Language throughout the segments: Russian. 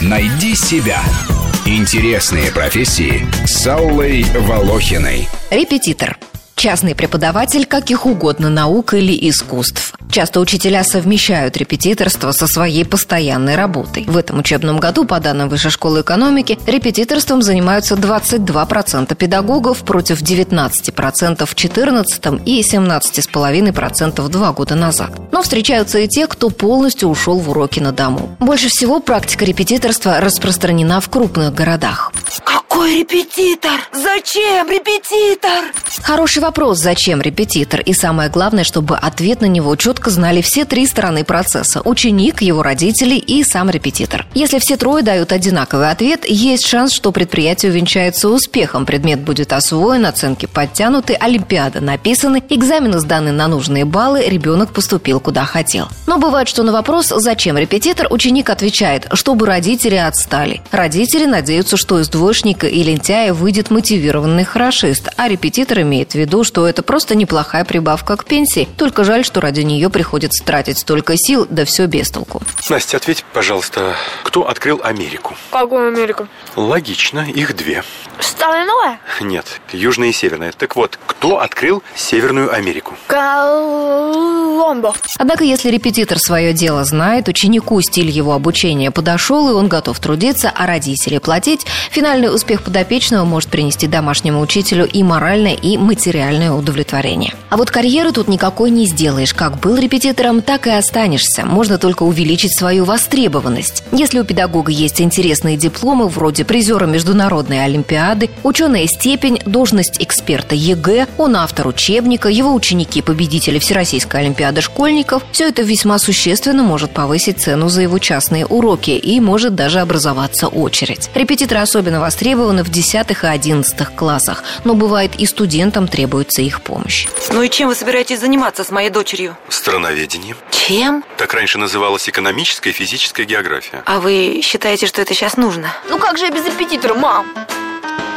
Найди себя. Интересные профессии с Аллой Волохиной. Репетитор. Частный преподаватель каких угодно наук или искусств. Часто учителя совмещают репетиторство со своей постоянной работой. В этом учебном году, по данным Высшей школы экономики, репетиторством занимаются 22% педагогов против 19% в 2014 и 17,5% два года назад. Но встречаются и те, кто полностью ушел в уроки на дому. Больше всего практика репетиторства распространена в крупных городах. Какой репетитор? Зачем репетитор? Хороший вопрос, зачем репетитор? И самое главное, чтобы ответ на него четко знали все три стороны процесса – ученик, его родители и сам репетитор. Если все трое дают одинаковый ответ, есть шанс, что предприятие увенчается успехом, предмет будет освоен, оценки подтянуты, олимпиада написаны, экзамены сданы на нужные баллы, ребенок поступил куда хотел. Но бывает, что на вопрос «зачем репетитор?» ученик отвечает, чтобы родители отстали. Родители надеются, что из двоечника и лентяя выйдет мотивированный хорошист, а репетитор имеет в виду, что это просто неплохая прибавка к пенсии, только жаль, что ради нее приходится тратить столько сил, да все без толку. Настя, ответь, пожалуйста, кто открыл Америку? Какую Америку? Логично, их две. Старая новая? Нет, южная и северная. Так вот, кто открыл Северную Америку? Коломбо. Однако, если репетитор свое дело знает, ученику стиль его обучения подошел, и он готов трудиться, а родители платить, финальный успех подопечного может принести домашнему учителю и моральное, и материальное удовлетворение. А вот карьеры тут никакой не сделаешь. Как был репетитором, так и останешься. Можно только увеличить свою востребованность. Если у педагога есть интересные дипломы, вроде призера международной олимпиады, ученая степень, должность эксперта ЕГЭ, он автор учебника, его ученики победители Всероссийской олимпиады школьников, все это весьма существенно может повысить цену за его частные уроки и может даже образоваться очередь. Репетиторы особенно востребованы в 10 и 11 классах, но бывает и студентам требуется их помощь. Ну и чем вы собираетесь заниматься с моей дочерью? Страноведение. Чем? Так раньше называлась экономическая и физическая география. А вы считаете, что это сейчас нужно? Ну как же я без репетитора, мам?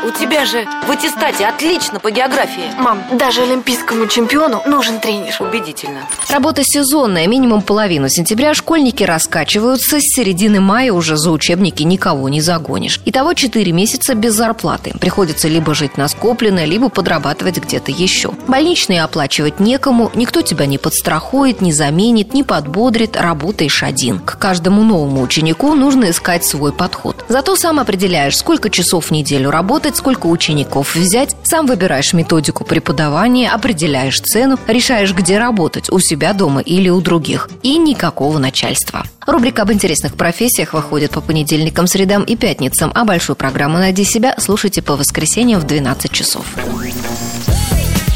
У тебя же в аттестате отлично по географии. Мам, даже олимпийскому чемпиону нужен тренер. Убедительно. Работа сезонная, минимум половину сентября школьники раскачиваются, с середины мая уже за учебники никого не загонишь. Итого 4 месяца без зарплаты. Приходится либо жить на скопленное, либо подрабатывать где-то еще. Больничные оплачивать некому, никто тебя не подстрахует, не заменит, не подбодрит, работаешь один. К каждому новому ученику нужно искать свой подход. Зато сам определяешь, сколько часов в неделю работать, сколько учеников взять, сам выбираешь методику преподавания, определяешь цену, решаешь, где работать, у себя дома или у других. И никакого начальства. Рубрика об интересных профессиях выходит по понедельникам, средам и пятницам, а большую программу «Найди себя» слушайте по воскресеньям в 12 часов.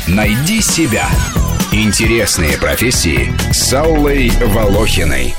Найди себя. Интересные профессии с Аллой Волохиной.